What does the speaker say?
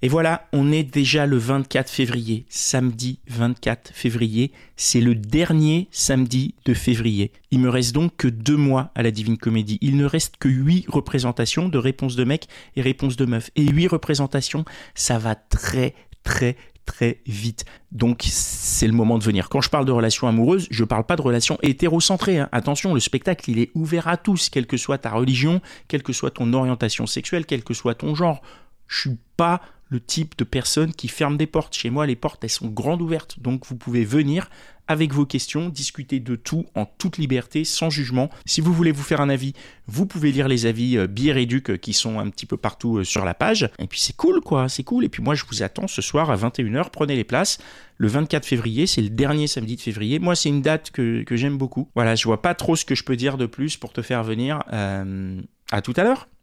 Et voilà, on est déjà le 24 février, samedi 24 février, c'est le dernier samedi de février. Il me reste donc que deux mois à la Divine Comédie. Il ne reste que huit représentations de réponses de mecs et réponses de meufs. Et huit représentations, ça va très très très vite. Donc c'est le moment de venir. Quand je parle de relations amoureuses, je parle pas de relations hétérocentrées. Hein. Attention, le spectacle il est ouvert à tous, quelle que soit ta religion, quelle que soit ton orientation sexuelle, quel que soit ton genre. Je suis pas le type de personne qui ferme des portes. Chez moi, les portes, elles sont grandes ouvertes. Donc, vous pouvez venir avec vos questions, discuter de tout en toute liberté, sans jugement. Si vous voulez vous faire un avis, vous pouvez lire les avis euh, euh qui sont un petit peu partout euh, sur la page. Et puis c'est cool, quoi, c'est cool. Et puis moi, je vous attends ce soir à 21h, prenez les places. Le 24 février, c'est le dernier samedi de février. Moi, c'est une date que, j'aime beaucoup. Voilà, je vois pas trop ce que je peux dire de plus pour te faire venir. Euh, à tout à l'heure.